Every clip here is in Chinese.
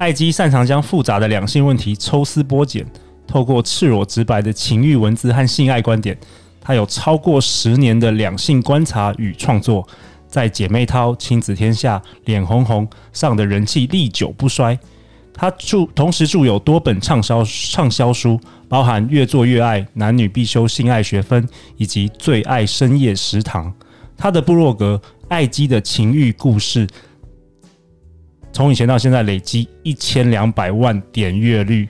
艾姬擅长将复杂的两性问题抽丝剥茧，透过赤裸直白的情欲文字和性爱观点，她有超过十年的两性观察与创作，在姐妹淘、亲子天下、脸红红上的人气历久不衰。她著同时著有多本畅销畅销书，包含《越做越爱》、男女必修性爱学分以及《最爱深夜食堂》。她的部落格《艾姬的情欲故事》。从以前到现在累积一千两百万点阅率，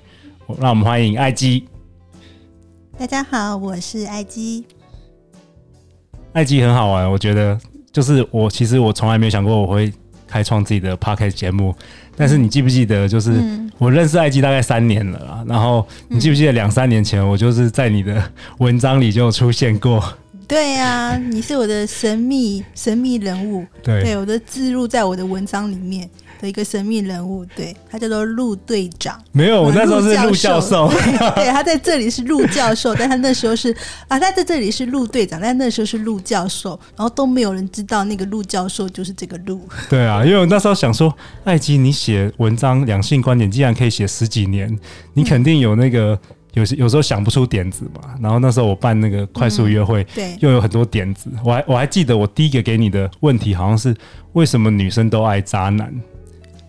让我们欢迎艾姬。大家好，我是艾姬。艾姬很好玩，我觉得就是我其实我从来没有想过我会开创自己的 podcast 节目，但是你记不记得，就是我认识艾姬大概三年了啦，然后你记不记得两三年前我就是在你的 文章里就出现过？对呀、啊，你是我的神秘神秘人物，对，对，我都置入在我的文章里面。的一个神秘人物，对，他叫做陆队长。没有，我那时候是陆教授。对，他在这里是陆教授，但他那时候是啊，他在这里是陆队长，但那时候是陆教授，然后都没有人知道那个陆教授就是这个陆。对啊，因为我那时候想说，艾姬，你写文章两性观点，既然可以写十几年，你肯定有那个有时有时候想不出点子嘛。然后那时候我办那个快速约会，对，又有很多点子。我还我还记得我第一个给你的问题好像是为什么女生都爱渣男。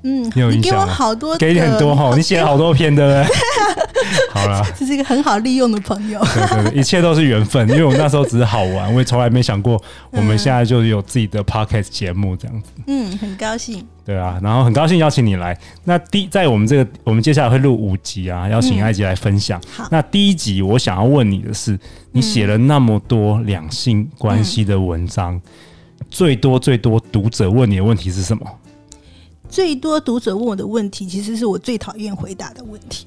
嗯，你给我好多，给你很多哈，你写了好多篇，对不对？好了，这是一个很好利用的朋友。对对对，一切都是缘分，因为我那时候只是好玩，我也从来没想过我们现在就有自己的 podcast 节目这样子。嗯，很高兴。对啊，然后很高兴邀请你来。那第在我们这个，我们接下来会录五集啊，邀请埃及来分享。好，那第一集我想要问你的是，你写了那么多两性关系的文章，最多最多读者问你的问题是什么？最多读者问我的问题，其实是我最讨厌回答的问题。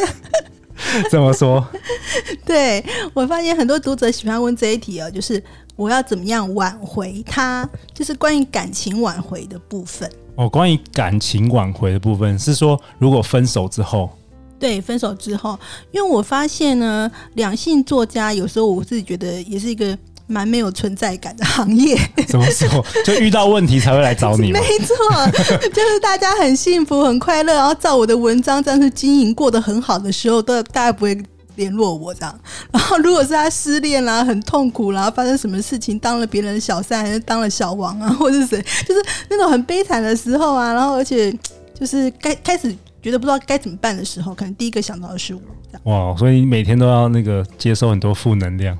怎么说？对，我发现很多读者喜欢问这一题哦，就是我要怎么样挽回他，就是关于感情挽回的部分。哦，关于感情挽回的部分是说，如果分手之后，对，分手之后，因为我发现呢，两性作家有时候我自己觉得也是一个。蛮没有存在感的行业，怎么说？就遇到问题才会来找你吗？没错，就是大家很幸福、很快乐，然后照我的文章这样去经营过得很好的时候，都大概不会联络我这样。然后如果是他失恋啦、很痛苦啦、发生什么事情，当了别人的小三还是当了小王啊，或者是谁，就是那种很悲惨的时候啊，然后而且就是该开始觉得不知道该怎么办的时候，可能第一个想到的是我。哇，所以你每天都要那个接受很多负能量。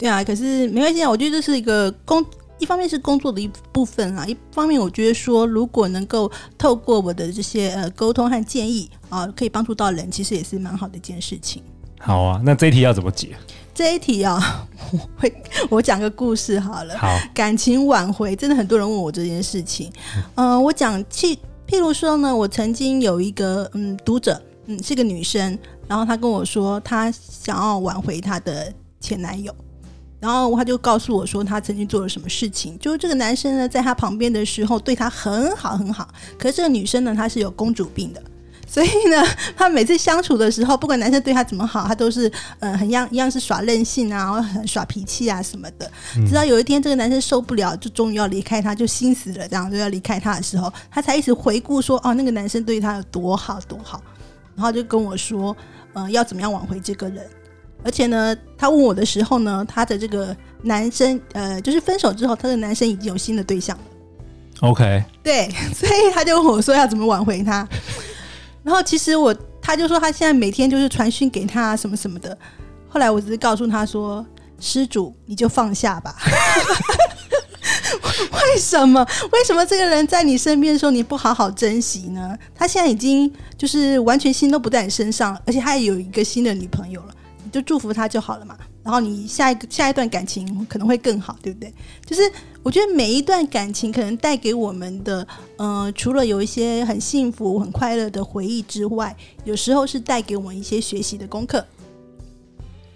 对啊，可是没关系啊。我觉得这是一个工，一方面是工作的一部分啊，一方面我觉得说，如果能够透过我的这些呃沟通和建议啊，可以帮助到人，其实也是蛮好的一件事情。好啊，那这一题要怎么解？这一题啊，我会我讲个故事好了。好，感情挽回，真的很多人问我这件事情。嗯、呃，我讲，譬譬如说呢，我曾经有一个嗯读者，嗯是个女生，然后她跟我说，她想要挽回她的前男友。然后他就告诉我说，他曾经做了什么事情。就是这个男生呢，在他旁边的时候，对他很好很好。可是这个女生呢，她是有公主病的，所以呢，他每次相处的时候，不管男生对她怎么好，他都是呃很样一样是耍任性啊，然后很耍脾气啊什么的。直到有一天，这个男生受不了，就终于要离开他，就心死了，这样就要离开他的时候，他才一直回顾说，哦，那个男生对他有多好多好，然后就跟我说，呃，要怎么样挽回这个人。而且呢，他问我的时候呢，他的这个男生，呃，就是分手之后，他的男生已经有新的对象了。OK，对，所以他就问我说要怎么挽回他。然后其实我，他就说他现在每天就是传讯给他什么什么的。后来我只是告诉他说：“施主，你就放下吧。”为什么？为什么这个人在你身边的时候你不好好珍惜呢？他现在已经就是完全心都不在你身上，而且他也有一个新的女朋友了。就祝福他就好了嘛。然后你下一个下一段感情可能会更好，对不对？就是我觉得每一段感情可能带给我们的，呃，除了有一些很幸福、很快乐的回忆之外，有时候是带给我们一些学习的功课。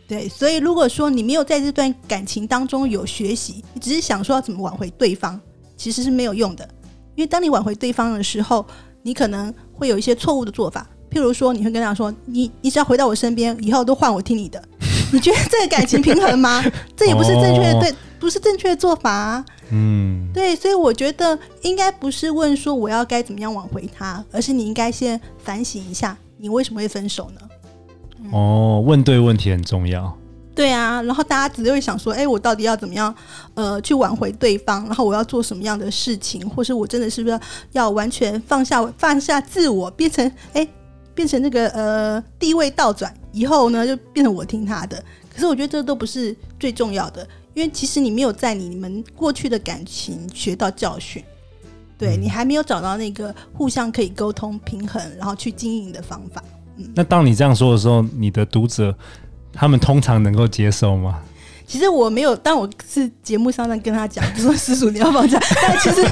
对，所以如果说你没有在这段感情当中有学习，你只是想说要怎么挽回对方，其实是没有用的。因为当你挽回对方的时候，你可能会有一些错误的做法。譬如说，你会跟他说：“你你只要回到我身边，以后都换我听你的。”你觉得这个感情平衡吗？这也不是正确的，对，不是正确的做法啊。嗯，对，所以我觉得应该不是问说我要该怎么样挽回他，而是你应该先反省一下，你为什么会分手呢？哦，问对问题很重要。对啊，然后大家只会想说，哎，我到底要怎么样，呃，去挽回对方？然后我要做什么样的事情？或是我真的是不是要完全放下放下自我，变成哎，变成那个呃地位倒转以后呢，就变成我听他的？可是我觉得这都不是最重要的，因为其实你没有在你们过去的感情学到教训，对，你还没有找到那个互相可以沟通平衡，然后去经营的方法。嗯那当你这样说的时候，你的读者他们通常能够接受吗？其实我没有，但我是节目上在跟他讲，就说 私塾你要放假，但其实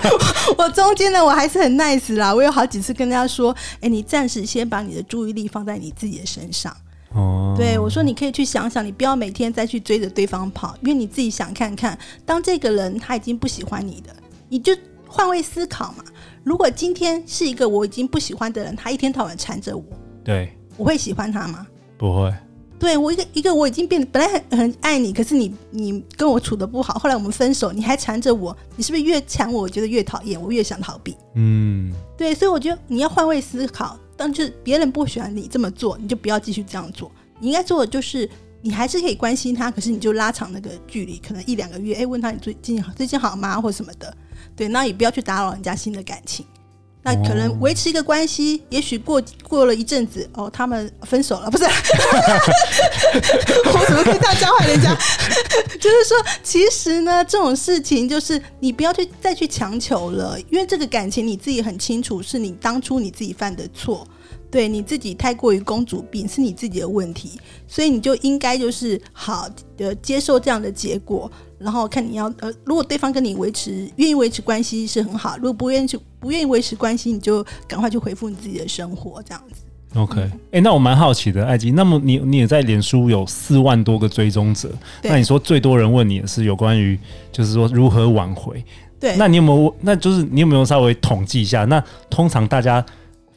我，中间呢，我还是很 nice 啦。我有好几次跟大家说：“哎，你暂时先把你的注意力放在你自己的身上。”哦，对我说：“你可以去想想，你不要每天再去追着对方跑，因为你自己想看看，当这个人他已经不喜欢你的，你就换位思考嘛。如果今天是一个我已经不喜欢的人，他一天到晚缠着我。”对，我会喜欢他吗？不会。对我一个一个我已经变得，本来很很爱你，可是你你跟我处的不好，后来我们分手，你还缠着我，你是不是越缠我，我觉得越讨厌，我越想逃避？嗯，对，所以我觉得你要换位思考，当就是别人不喜欢你这么做，你就不要继续这样做。你应该做的就是，你还是可以关心他，可是你就拉长那个距离，可能一两个月，哎，问他你最近最近好吗，或什么的。对，那也不要去打扰人家新的感情。那可能维持一个关系，也许过过了一阵子，哦，他们分手了，不是？我怎么可以这样教坏人家？就是说，其实呢，这种事情就是你不要去再去强求了，因为这个感情你自己很清楚，是你当初你自己犯的错。对，你自己太过于公主病，是你自己的问题，所以你就应该就是好的接受这样的结果，然后看你要呃，如果对方跟你维持愿意维持关系是很好，如果不愿意去不愿意维持关系，你就赶快去回复你自己的生活，这样子。OK，哎、那我蛮好奇的，艾姬，那么你你也在脸书有四万多个追踪者，那你说最多人问你的是有关于就是说如何挽回？对，那你有没有？那就是你有没有稍微统计一下？那通常大家。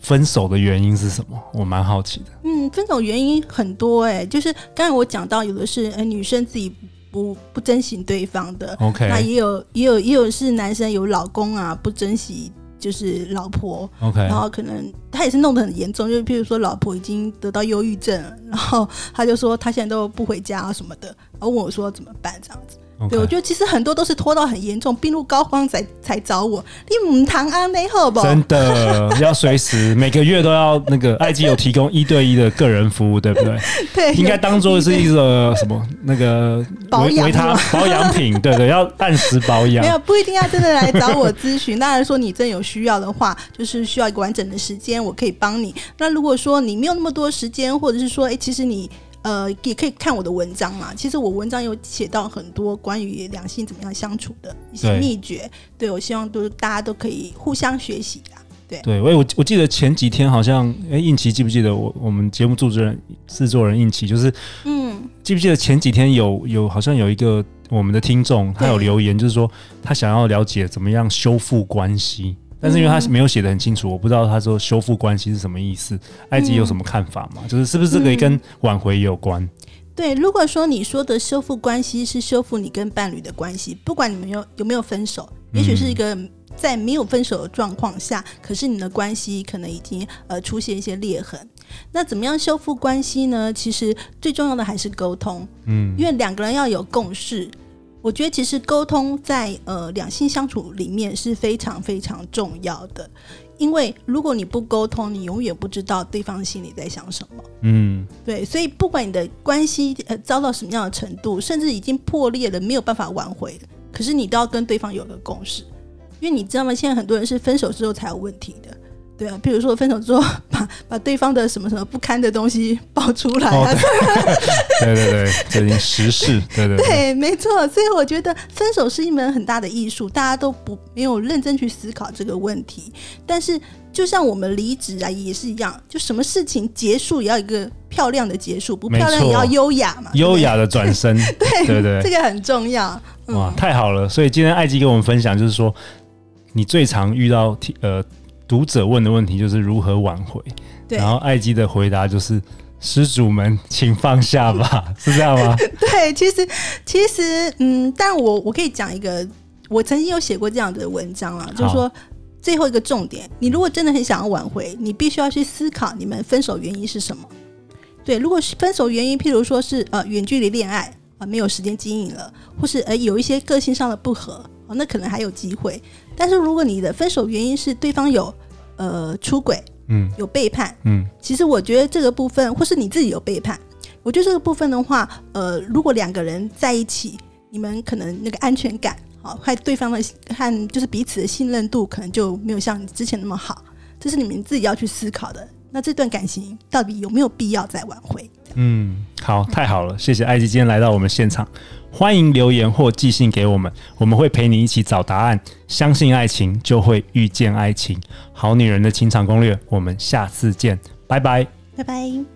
分手的原因是什么？我蛮好奇的。嗯，分手原因很多哎、欸，就是刚才我讲到，有的是呃女生自己不不珍惜对方的，OK，那也有也有也有是男生有老公啊不珍惜就是老婆，OK，然后可能他也是弄得很严重，就是譬如说老婆已经得到忧郁症，然后他就说他现在都不回家啊什么的，然后问我说怎么办这样子。对，我觉得其实很多都是拖到很严重，病入膏肓才才找我。你母堂安内好不？真的 要随时每个月都要那个爱基有提供一对一的个人服务，对不对？对，应该当做是一个什么那个 保养维他保养品，对对，要按时保养。没有不一定要真的来找我咨询。当然说你真有需要的话，就是需要一个完整的时间，我可以帮你。那如果说你没有那么多时间，或者是说，哎，其实你。呃，也可以看我的文章嘛。其实我文章有写到很多关于两性怎么样相处的一些秘诀。对，对我希望都大家都可以互相学习的。对对，我我我记得前几天好像，哎，应琪记不记得我我们节目主持人制作人应琪，就是嗯，记不记得前几天有有好像有一个我们的听众他有留言，就是说他想要了解怎么样修复关系。但是因为他没有写的很清楚，我不知道他说修复关系是什么意思。埃及有什么看法吗？就是是不是这个跟挽回有关？嗯，对，如果说你说的修复关系是修复你跟伴侣的关系，不管你们有有没有分手，也许是一个在没有分手的状况下，可是你的关系可能已经呃出现一些裂痕。那怎么样修复关系呢？其实最重要的还是沟通，嗯，因为两个人要有共识。我觉得其实沟通在呃两性相处里面是非常非常重要的，因为如果你不沟通，你永远不知道对方心里在想什么。嗯，对，所以不管你的关系呃遭到什么样的程度，甚至已经破裂了，没有办法挽回，可是你都要跟对方有个共识，因为你知道吗？现在很多人是分手之后才有问题的。对啊，比如说分手之后，把把对方的什么什么不堪的东西爆出来啊，哦、对，对 对对，这已经时事，对对对，对，没错。所以我觉得分手是一门很大的艺术，大家都不没有认真去思考这个问题。但是就像我们离职啊，也是一样，就什么事情结束也要一个漂亮的结束，不漂亮也要优雅嘛，优雅的转身，对对对，这个很重要。嗯、哇，太好了！所以今天艾姬跟我们分享，就是说你最常遇到呃。读者问的问题就是如何挽回，对，然后艾姬的回答就是：施主们，请放下吧，是这样吗？对，其实其实，嗯，但我我可以讲一个，我曾经有写过这样的文章啊，就是说最后一个重点，你如果真的很想要挽回，你必须要去思考你们分手原因是什么。对，如果是分手原因，譬如说是呃远距离恋爱啊、呃，没有时间经营了，或是呃有一些个性上的不合。哦，那可能还有机会，但是如果你的分手原因是对方有呃出轨，嗯，有背叛，嗯，其实我觉得这个部分，或是你自己有背叛，我觉得这个部分的话，呃，如果两个人在一起，你们可能那个安全感，好，和对方的和就是彼此的信任度，可能就没有像之前那么好，这是你们自己要去思考的。那这段感情到底有没有必要再挽回？嗯，好，太好了，谢谢艾吉今天来到我们现场。欢迎留言或寄信给我们，我们会陪你一起找答案。相信爱情，就会遇见爱情。好女人的情场攻略，我们下次见，拜拜，拜拜。